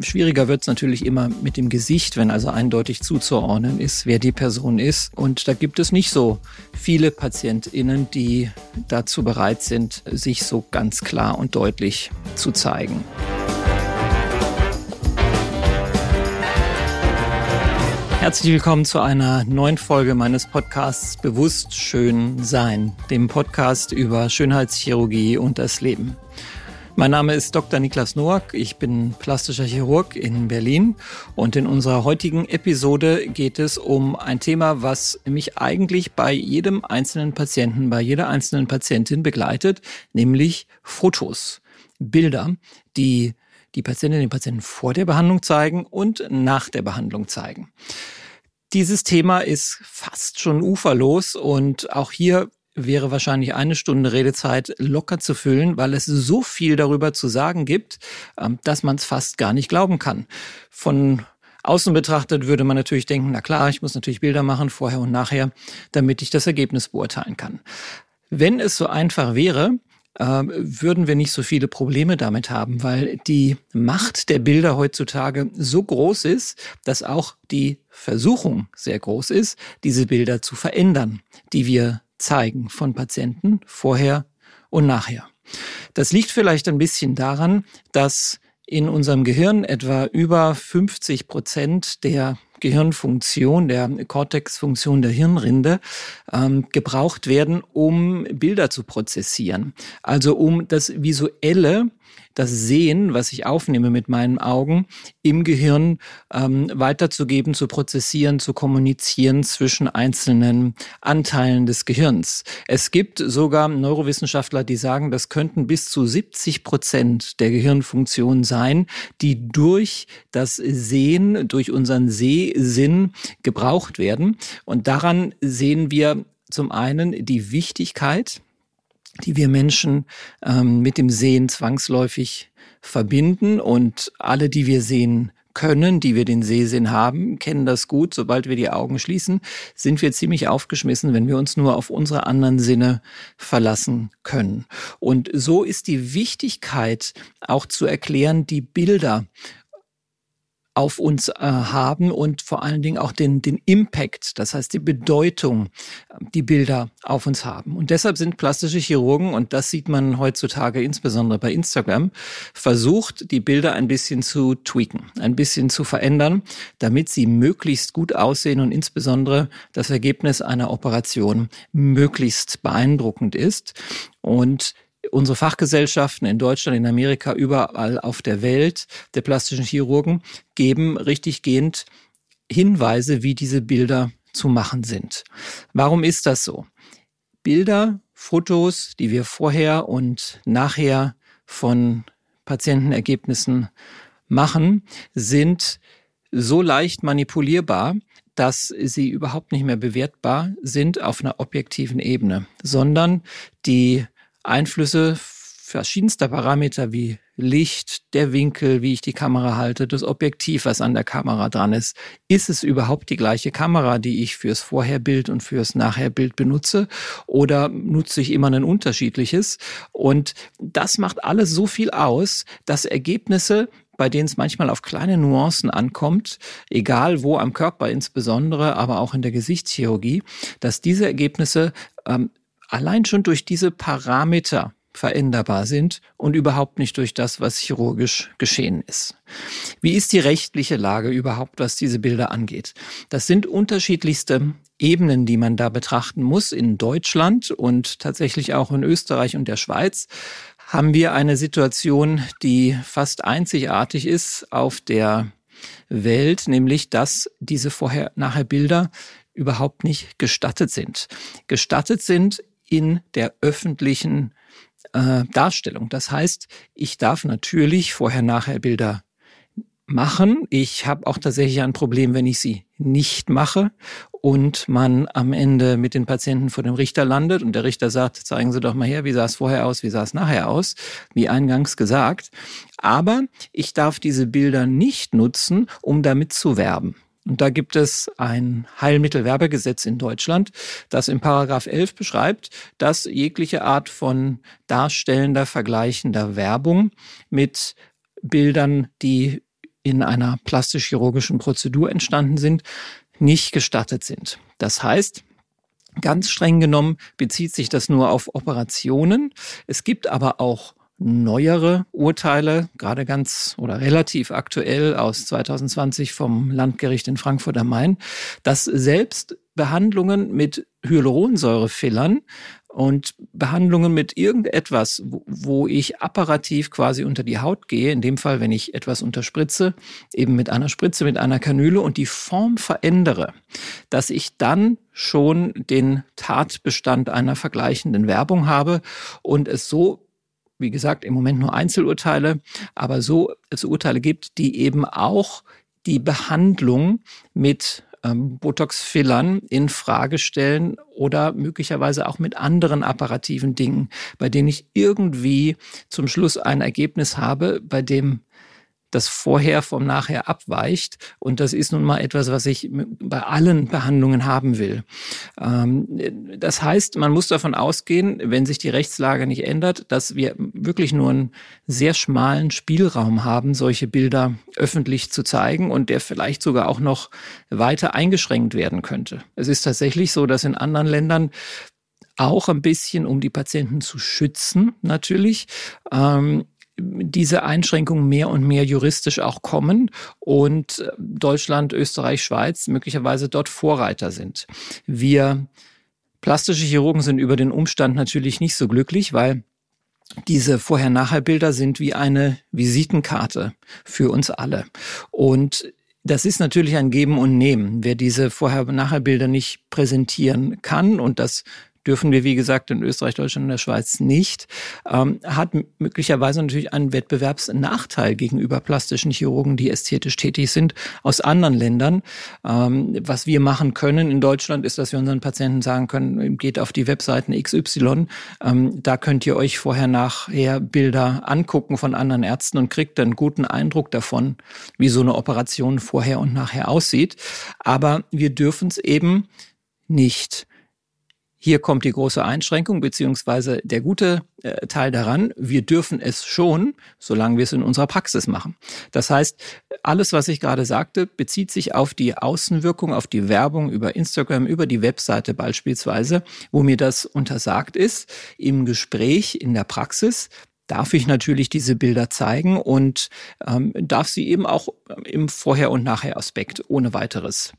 Schwieriger wird es natürlich immer mit dem Gesicht, wenn also eindeutig zuzuordnen ist, wer die Person ist. Und da gibt es nicht so viele PatientInnen, die dazu bereit sind, sich so ganz klar und deutlich zu zeigen. Herzlich willkommen zu einer neuen Folge meines Podcasts Bewusst Schön Sein, dem Podcast über Schönheitschirurgie und das Leben. Mein Name ist Dr. Niklas Noack. Ich bin plastischer Chirurg in Berlin und in unserer heutigen Episode geht es um ein Thema, was mich eigentlich bei jedem einzelnen Patienten, bei jeder einzelnen Patientin begleitet, nämlich Fotos, Bilder, die die Patientinnen den Patienten vor der Behandlung zeigen und nach der Behandlung zeigen. Dieses Thema ist fast schon uferlos und auch hier wäre wahrscheinlich eine Stunde Redezeit locker zu füllen, weil es so viel darüber zu sagen gibt, ähm, dass man es fast gar nicht glauben kann. Von außen betrachtet würde man natürlich denken, na klar, ich muss natürlich Bilder machen, vorher und nachher, damit ich das Ergebnis beurteilen kann. Wenn es so einfach wäre, ähm, würden wir nicht so viele Probleme damit haben, weil die Macht der Bilder heutzutage so groß ist, dass auch die Versuchung sehr groß ist, diese Bilder zu verändern, die wir zeigen von Patienten vorher und nachher. Das liegt vielleicht ein bisschen daran, dass in unserem Gehirn etwa über 50 Prozent der Gehirnfunktion, der Cortexfunktion der Hirnrinde ähm, gebraucht werden, um Bilder zu prozessieren. Also um das Visuelle das Sehen, was ich aufnehme mit meinen Augen, im Gehirn ähm, weiterzugeben, zu prozessieren, zu kommunizieren zwischen einzelnen Anteilen des Gehirns. Es gibt sogar Neurowissenschaftler, die sagen, das könnten bis zu 70 Prozent der Gehirnfunktion sein, die durch das Sehen, durch unseren Sehsinn gebraucht werden. Und daran sehen wir zum einen die Wichtigkeit die wir Menschen ähm, mit dem Sehen zwangsläufig verbinden. Und alle, die wir sehen können, die wir den Sehsinn haben, kennen das gut. Sobald wir die Augen schließen, sind wir ziemlich aufgeschmissen, wenn wir uns nur auf unsere anderen Sinne verlassen können. Und so ist die Wichtigkeit auch zu erklären, die Bilder auf uns äh, haben und vor allen Dingen auch den, den Impact, das heißt die Bedeutung, die Bilder auf uns haben. Und deshalb sind plastische Chirurgen, und das sieht man heutzutage insbesondere bei Instagram, versucht, die Bilder ein bisschen zu tweaken, ein bisschen zu verändern, damit sie möglichst gut aussehen und insbesondere das Ergebnis einer Operation möglichst beeindruckend ist. Und unsere Fachgesellschaften in Deutschland, in Amerika, überall auf der Welt der plastischen Chirurgen geben richtiggehend Hinweise, wie diese Bilder zu machen sind. Warum ist das so? Bilder, Fotos, die wir vorher und nachher von Patientenergebnissen machen, sind so leicht manipulierbar, dass sie überhaupt nicht mehr bewertbar sind auf einer objektiven Ebene, sondern die Einflüsse verschiedenster Parameter wie Licht, der Winkel, wie ich die Kamera halte, das Objektiv, was an der Kamera dran ist. Ist es überhaupt die gleiche Kamera, die ich fürs Vorherbild und fürs Nachherbild benutze? Oder nutze ich immer ein unterschiedliches? Und das macht alles so viel aus, dass Ergebnisse bei denen es manchmal auf kleine Nuancen ankommt, egal wo am Körper insbesondere, aber auch in der Gesichtschirurgie, dass diese Ergebnisse ähm, allein schon durch diese Parameter veränderbar sind und überhaupt nicht durch das, was chirurgisch geschehen ist. Wie ist die rechtliche Lage überhaupt, was diese Bilder angeht? Das sind unterschiedlichste Ebenen, die man da betrachten muss. In Deutschland und tatsächlich auch in Österreich und der Schweiz haben wir eine Situation, die fast einzigartig ist auf der Welt, nämlich dass diese vorher-nachher Bilder überhaupt nicht gestattet sind. Gestattet sind in der öffentlichen äh, Darstellung. Das heißt, ich darf natürlich vorher-nachher Bilder machen. Ich habe auch tatsächlich ein Problem, wenn ich sie nicht mache und man am Ende mit den Patienten vor dem Richter landet und der Richter sagt, zeigen Sie doch mal her, wie sah es vorher aus, wie sah es nachher aus, wie eingangs gesagt. Aber ich darf diese Bilder nicht nutzen, um damit zu werben. Und da gibt es ein Heilmittelwerbegesetz in Deutschland, das im Paragraph 11 beschreibt, dass jegliche Art von darstellender, vergleichender Werbung mit Bildern, die in einer plastisch-chirurgischen Prozedur entstanden sind, nicht gestattet sind. Das heißt, Ganz streng genommen bezieht sich das nur auf Operationen. Es gibt aber auch neuere Urteile, gerade ganz oder relativ aktuell aus 2020 vom Landgericht in Frankfurt am Main, dass selbst Behandlungen mit Hyaluronsäurefillern und Behandlungen mit irgendetwas, wo, ich apparativ quasi unter die Haut gehe, in dem Fall, wenn ich etwas unterspritze, eben mit einer Spritze, mit einer Kanüle und die Form verändere, dass ich dann schon den Tatbestand einer vergleichenden Werbung habe und es so wie gesagt, im Moment nur Einzelurteile, aber so es Urteile gibt, die eben auch die Behandlung mit ähm, Botox-Fillern in Frage stellen oder möglicherweise auch mit anderen apparativen Dingen, bei denen ich irgendwie zum Schluss ein Ergebnis habe, bei dem das Vorher vom Nachher abweicht. Und das ist nun mal etwas, was ich bei allen Behandlungen haben will. Ähm, das heißt, man muss davon ausgehen, wenn sich die Rechtslage nicht ändert, dass wir wirklich nur einen sehr schmalen Spielraum haben, solche Bilder öffentlich zu zeigen und der vielleicht sogar auch noch weiter eingeschränkt werden könnte. Es ist tatsächlich so, dass in anderen Ländern auch ein bisschen, um die Patienten zu schützen, natürlich, ähm, diese Einschränkungen mehr und mehr juristisch auch kommen und äh, Deutschland, Österreich, Schweiz möglicherweise dort Vorreiter sind. Wir plastische Chirurgen sind über den Umstand natürlich nicht so glücklich, weil diese Vorher-Nachher-Bilder sind wie eine Visitenkarte für uns alle. Und das ist natürlich ein Geben und Nehmen. Wer diese Vorher-Nachher-Bilder nicht präsentieren kann, und das dürfen wir, wie gesagt, in Österreich, Deutschland und der Schweiz nicht, ähm, hat möglicherweise natürlich einen Wettbewerbsnachteil gegenüber plastischen Chirurgen, die ästhetisch tätig sind, aus anderen Ländern. Ähm, was wir machen können in Deutschland ist, dass wir unseren Patienten sagen können, geht auf die Webseiten XY, ähm, da könnt ihr euch vorher nachher Bilder angucken von anderen Ärzten und kriegt dann guten Eindruck davon, wie so eine Operation vorher und nachher aussieht. Aber wir dürfen es eben nicht. Hier kommt die große Einschränkung beziehungsweise der gute äh, Teil daran. Wir dürfen es schon, solange wir es in unserer Praxis machen. Das heißt, alles, was ich gerade sagte, bezieht sich auf die Außenwirkung, auf die Werbung über Instagram, über die Webseite beispielsweise, wo mir das untersagt ist. Im Gespräch, in der Praxis darf ich natürlich diese Bilder zeigen und ähm, darf sie eben auch im Vorher- und Nachher-Aspekt ohne weiteres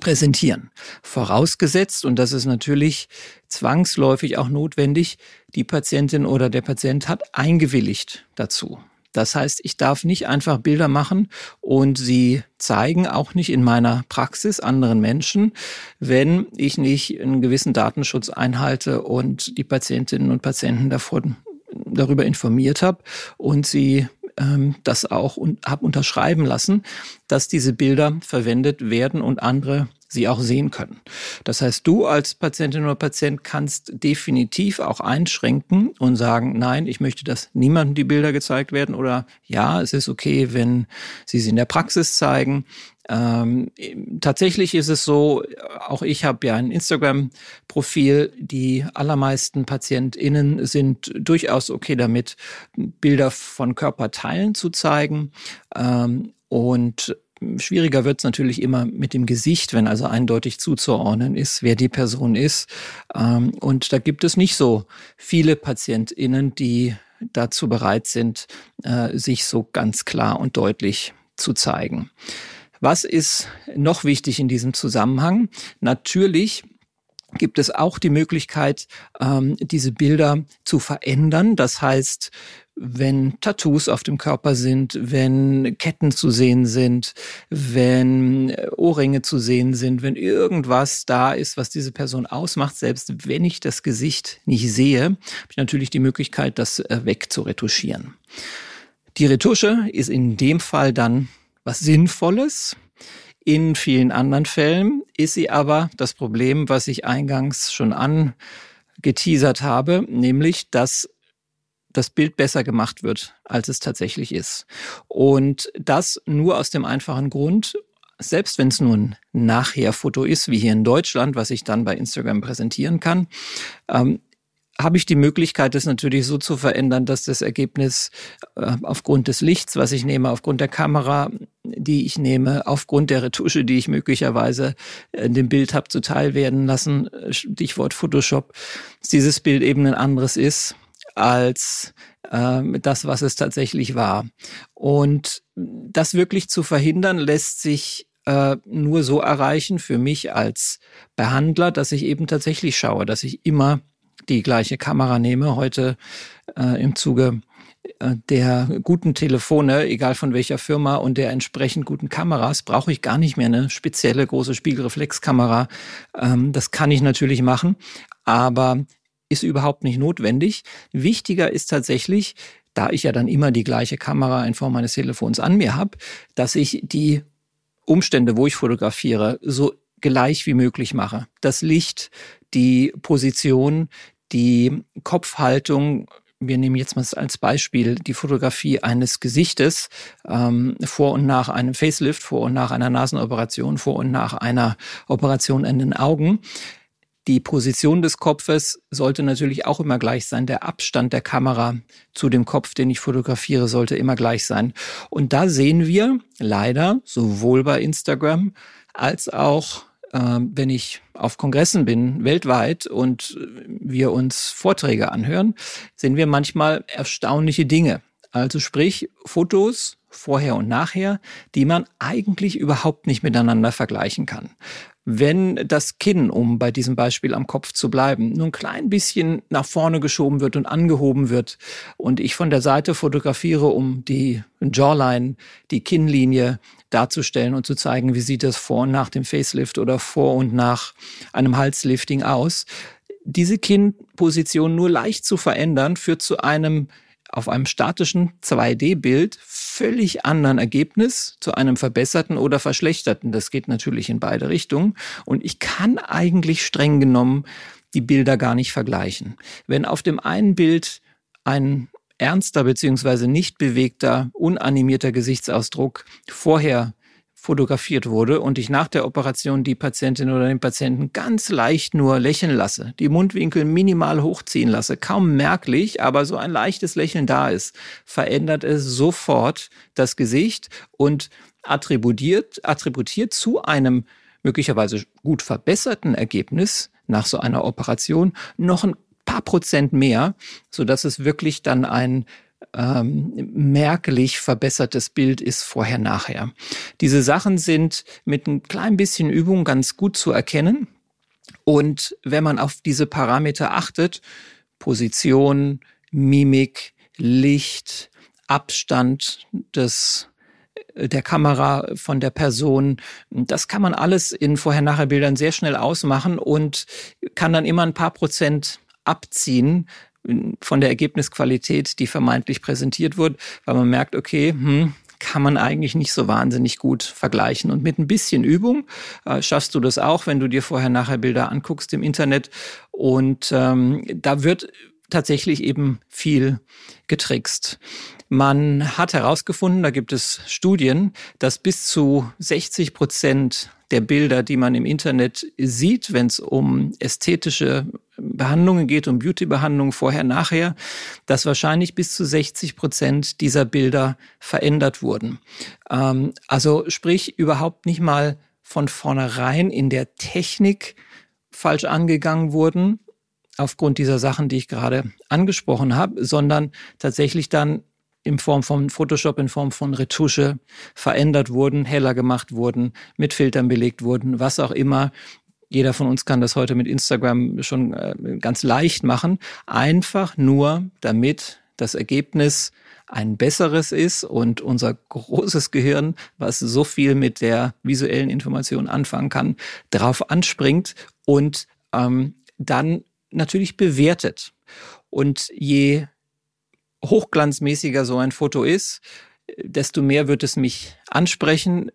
präsentieren. Vorausgesetzt, und das ist natürlich zwangsläufig auch notwendig, die Patientin oder der Patient hat eingewilligt dazu. Das heißt, ich darf nicht einfach Bilder machen und sie zeigen, auch nicht in meiner Praxis anderen Menschen, wenn ich nicht einen gewissen Datenschutz einhalte und die Patientinnen und Patienten davon, darüber informiert habe und sie ähm, das auch und habe unterschreiben lassen, dass diese Bilder verwendet werden und andere sie auch sehen können. Das heißt, du als Patientin oder Patient kannst definitiv auch einschränken und sagen, nein, ich möchte, dass niemandem die Bilder gezeigt werden oder ja, es ist okay, wenn sie sie in der Praxis zeigen. Ähm, tatsächlich ist es so, auch ich habe ja ein Instagram-Profil. Die allermeisten PatientInnen sind durchaus okay damit, Bilder von Körperteilen zu zeigen. Ähm, und schwieriger wird es natürlich immer mit dem Gesicht, wenn also eindeutig zuzuordnen ist, wer die Person ist. Ähm, und da gibt es nicht so viele PatientInnen, die dazu bereit sind, äh, sich so ganz klar und deutlich zu zeigen. Was ist noch wichtig in diesem Zusammenhang? Natürlich gibt es auch die Möglichkeit, ähm, diese Bilder zu verändern. Das heißt, wenn Tattoos auf dem Körper sind, wenn Ketten zu sehen sind, wenn Ohrringe zu sehen sind, wenn irgendwas da ist, was diese Person ausmacht, selbst wenn ich das Gesicht nicht sehe, habe ich natürlich die Möglichkeit, das äh, wegzuretuschieren. Die Retusche ist in dem Fall dann was Sinnvolles. In vielen anderen Fällen ist sie aber das Problem, was ich eingangs schon angeteasert habe, nämlich, dass das Bild besser gemacht wird, als es tatsächlich ist. Und das nur aus dem einfachen Grund, selbst wenn es nur ein Nachher-Foto ist, wie hier in Deutschland, was ich dann bei Instagram präsentieren kann, ähm, habe ich die Möglichkeit, das natürlich so zu verändern, dass das Ergebnis äh, aufgrund des Lichts, was ich nehme, aufgrund der Kamera, die ich nehme, aufgrund der Retusche, die ich möglicherweise in dem Bild habe zuteil werden lassen, Stichwort Photoshop, dass dieses Bild eben ein anderes ist als äh, das, was es tatsächlich war. Und das wirklich zu verhindern, lässt sich äh, nur so erreichen für mich als Behandler, dass ich eben tatsächlich schaue, dass ich immer die gleiche Kamera nehme. Heute äh, im Zuge äh, der guten Telefone, egal von welcher Firma und der entsprechend guten Kameras, brauche ich gar nicht mehr eine spezielle große Spiegelreflexkamera. Ähm, das kann ich natürlich machen, aber ist überhaupt nicht notwendig. Wichtiger ist tatsächlich, da ich ja dann immer die gleiche Kamera in Form meines Telefons an mir habe, dass ich die Umstände, wo ich fotografiere, so gleich wie möglich mache. Das Licht, die Position, die Kopfhaltung, wir nehmen jetzt mal als Beispiel die Fotografie eines Gesichtes ähm, vor und nach einem Facelift, vor und nach einer Nasenoperation, vor und nach einer Operation in den Augen. Die Position des Kopfes sollte natürlich auch immer gleich sein. Der Abstand der Kamera zu dem Kopf, den ich fotografiere, sollte immer gleich sein. Und da sehen wir leider sowohl bei Instagram als auch wenn ich auf Kongressen bin, weltweit, und wir uns Vorträge anhören, sehen wir manchmal erstaunliche Dinge. Also sprich Fotos vorher und nachher, die man eigentlich überhaupt nicht miteinander vergleichen kann. Wenn das Kinn, um bei diesem Beispiel am Kopf zu bleiben, nur ein klein bisschen nach vorne geschoben wird und angehoben wird und ich von der Seite fotografiere, um die Jawline, die Kinnlinie darzustellen und zu zeigen, wie sieht das vor und nach dem Facelift oder vor und nach einem Halslifting aus. Diese Kinnposition nur leicht zu verändern, führt zu einem auf einem statischen 2D-Bild völlig anderen Ergebnis zu einem verbesserten oder verschlechterten. Das geht natürlich in beide Richtungen. Und ich kann eigentlich streng genommen die Bilder gar nicht vergleichen. Wenn auf dem einen Bild ein ernster beziehungsweise nicht bewegter, unanimierter Gesichtsausdruck vorher fotografiert wurde und ich nach der Operation die Patientin oder den Patienten ganz leicht nur lächeln lasse, die Mundwinkel minimal hochziehen lasse, kaum merklich, aber so ein leichtes Lächeln da ist, verändert es sofort das Gesicht und attributiert, attributiert zu einem möglicherweise gut verbesserten Ergebnis nach so einer Operation noch ein paar Prozent mehr, so dass es wirklich dann ein ähm, merklich verbessertes Bild ist vorher-nachher. Diese Sachen sind mit ein klein bisschen Übung ganz gut zu erkennen. Und wenn man auf diese Parameter achtet, Position, Mimik, Licht, Abstand des der Kamera von der Person. Das kann man alles in Vorher-Nachher-Bildern sehr schnell ausmachen und kann dann immer ein paar Prozent abziehen von der Ergebnisqualität, die vermeintlich präsentiert wird, weil man merkt, okay, hm, kann man eigentlich nicht so wahnsinnig gut vergleichen. Und mit ein bisschen Übung äh, schaffst du das auch, wenn du dir vorher nachher Bilder anguckst im Internet. Und ähm, da wird tatsächlich eben viel getrickst. Man hat herausgefunden, da gibt es Studien, dass bis zu 60 Prozent der Bilder, die man im Internet sieht, wenn es um ästhetische Behandlungen geht, um Beauty-Behandlungen vorher, nachher, dass wahrscheinlich bis zu 60 Prozent dieser Bilder verändert wurden. Ähm, also sprich überhaupt nicht mal von vornherein in der Technik falsch angegangen wurden, aufgrund dieser Sachen, die ich gerade angesprochen habe, sondern tatsächlich dann in Form von Photoshop, in Form von Retusche verändert wurden, heller gemacht wurden, mit Filtern belegt wurden, was auch immer. Jeder von uns kann das heute mit Instagram schon äh, ganz leicht machen. Einfach nur, damit das Ergebnis ein besseres ist und unser großes Gehirn, was so viel mit der visuellen Information anfangen kann, darauf anspringt und ähm, dann natürlich bewertet. Und je hochglanzmäßiger so ein Foto ist, desto mehr wird es mich ansprechen,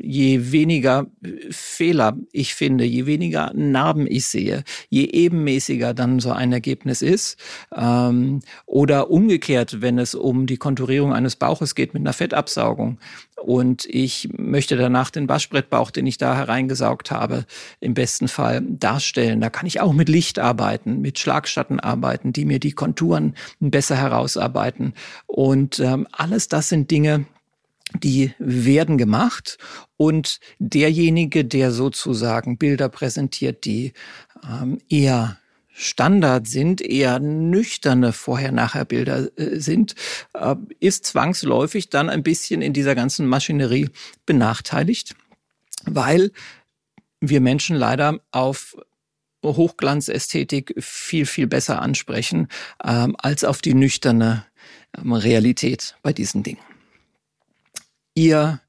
je weniger Fehler ich finde, je weniger Narben ich sehe, je ebenmäßiger dann so ein Ergebnis ist. Ähm, oder umgekehrt, wenn es um die Konturierung eines Bauches geht mit einer Fettabsaugung und ich möchte danach den Waschbrettbauch, den ich da hereingesaugt habe, im besten Fall darstellen. Da kann ich auch mit Licht arbeiten, mit Schlagschatten arbeiten, die mir die Konturen besser herausarbeiten. Und ähm, alles das sind Dinge, die werden gemacht und derjenige, der sozusagen Bilder präsentiert, die ähm, eher Standard sind, eher nüchterne Vorher-Nachher-Bilder äh, sind, äh, ist zwangsläufig dann ein bisschen in dieser ganzen Maschinerie benachteiligt, weil wir Menschen leider auf Hochglanzästhetik viel, viel besser ansprechen ähm, als auf die nüchterne ähm, Realität bei diesen Dingen. Ihr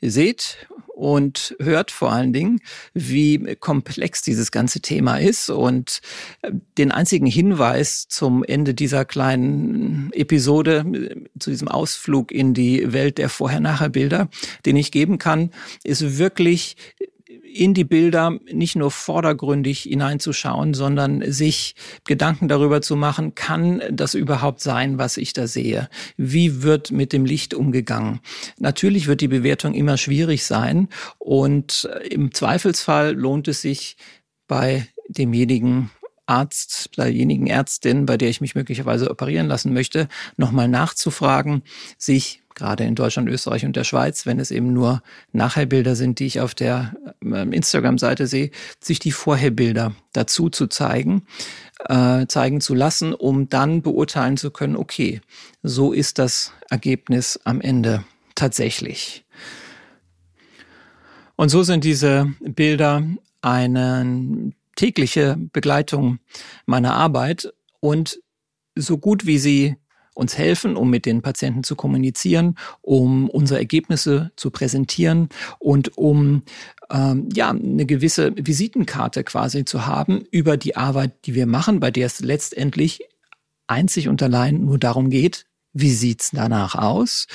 seht und hört vor allen Dingen, wie komplex dieses ganze Thema ist. Und äh, den einzigen Hinweis zum Ende dieser kleinen Episode, äh, zu diesem Ausflug in die Welt der Vorher-Nachher-Bilder, den ich geben kann, ist wirklich in die Bilder nicht nur vordergründig hineinzuschauen, sondern sich Gedanken darüber zu machen, kann das überhaupt sein, was ich da sehe? Wie wird mit dem Licht umgegangen? Natürlich wird die Bewertung immer schwierig sein und im Zweifelsfall lohnt es sich bei demjenigen Arzt, derjenigen Ärztin, bei der ich mich möglicherweise operieren lassen möchte, nochmal nachzufragen, sich gerade in Deutschland, Österreich und der Schweiz, wenn es eben nur Nachherbilder sind, die ich auf der ähm, Instagram-Seite sehe, sich die Vorherbilder dazu zu zeigen, äh, zeigen zu lassen, um dann beurteilen zu können, okay, so ist das Ergebnis am Ende tatsächlich. Und so sind diese Bilder eine tägliche Begleitung meiner Arbeit und so gut wie sie uns helfen, um mit den Patienten zu kommunizieren, um unsere Ergebnisse zu präsentieren und um ähm, ja eine gewisse Visitenkarte quasi zu haben über die Arbeit, die wir machen, bei der es letztendlich einzig und allein nur darum geht, wie sieht's danach aus?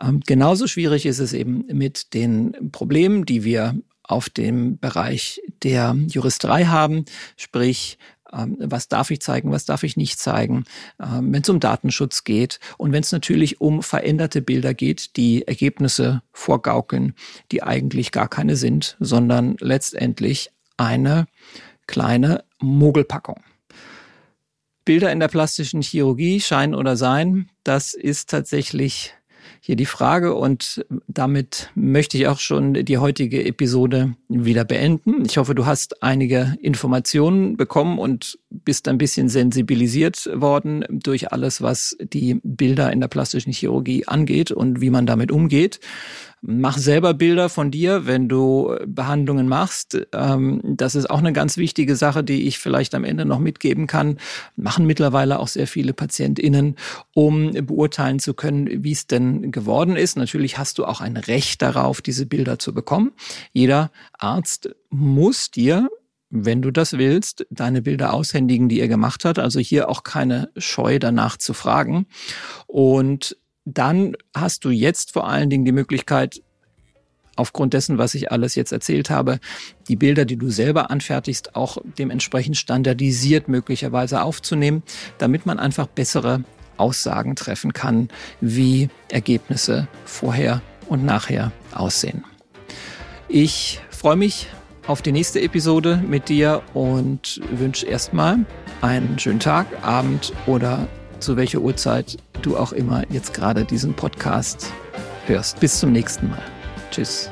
Ähm, genauso schwierig ist es eben mit den Problemen, die wir auf dem Bereich der Juristerei haben, sprich was darf ich zeigen, was darf ich nicht zeigen, ähm, wenn es um Datenschutz geht und wenn es natürlich um veränderte Bilder geht, die Ergebnisse vorgaukeln, die eigentlich gar keine sind, sondern letztendlich eine kleine Mogelpackung. Bilder in der plastischen Chirurgie, Schein oder Sein, das ist tatsächlich hier die Frage und damit möchte ich auch schon die heutige Episode wieder beenden. Ich hoffe, du hast einige Informationen bekommen und bist ein bisschen sensibilisiert worden durch alles, was die Bilder in der plastischen Chirurgie angeht und wie man damit umgeht. Mach selber Bilder von dir, wenn du Behandlungen machst. Ähm, das ist auch eine ganz wichtige Sache, die ich vielleicht am Ende noch mitgeben kann. Machen mittlerweile auch sehr viele PatientInnen, um beurteilen zu können, wie es denn geworden ist. Natürlich hast du auch ein Recht darauf, diese Bilder zu bekommen. Jeder Arzt muss dir wenn du das willst, deine Bilder aushändigen, die er gemacht hat. Also hier auch keine Scheu danach zu fragen. Und dann hast du jetzt vor allen Dingen die Möglichkeit, aufgrund dessen, was ich alles jetzt erzählt habe, die Bilder, die du selber anfertigst, auch dementsprechend standardisiert möglicherweise aufzunehmen, damit man einfach bessere Aussagen treffen kann, wie Ergebnisse vorher und nachher aussehen. Ich freue mich auf die nächste Episode mit dir und wünsche erstmal einen schönen Tag, Abend oder zu welcher Uhrzeit du auch immer jetzt gerade diesen Podcast hörst. Bis zum nächsten Mal. Tschüss.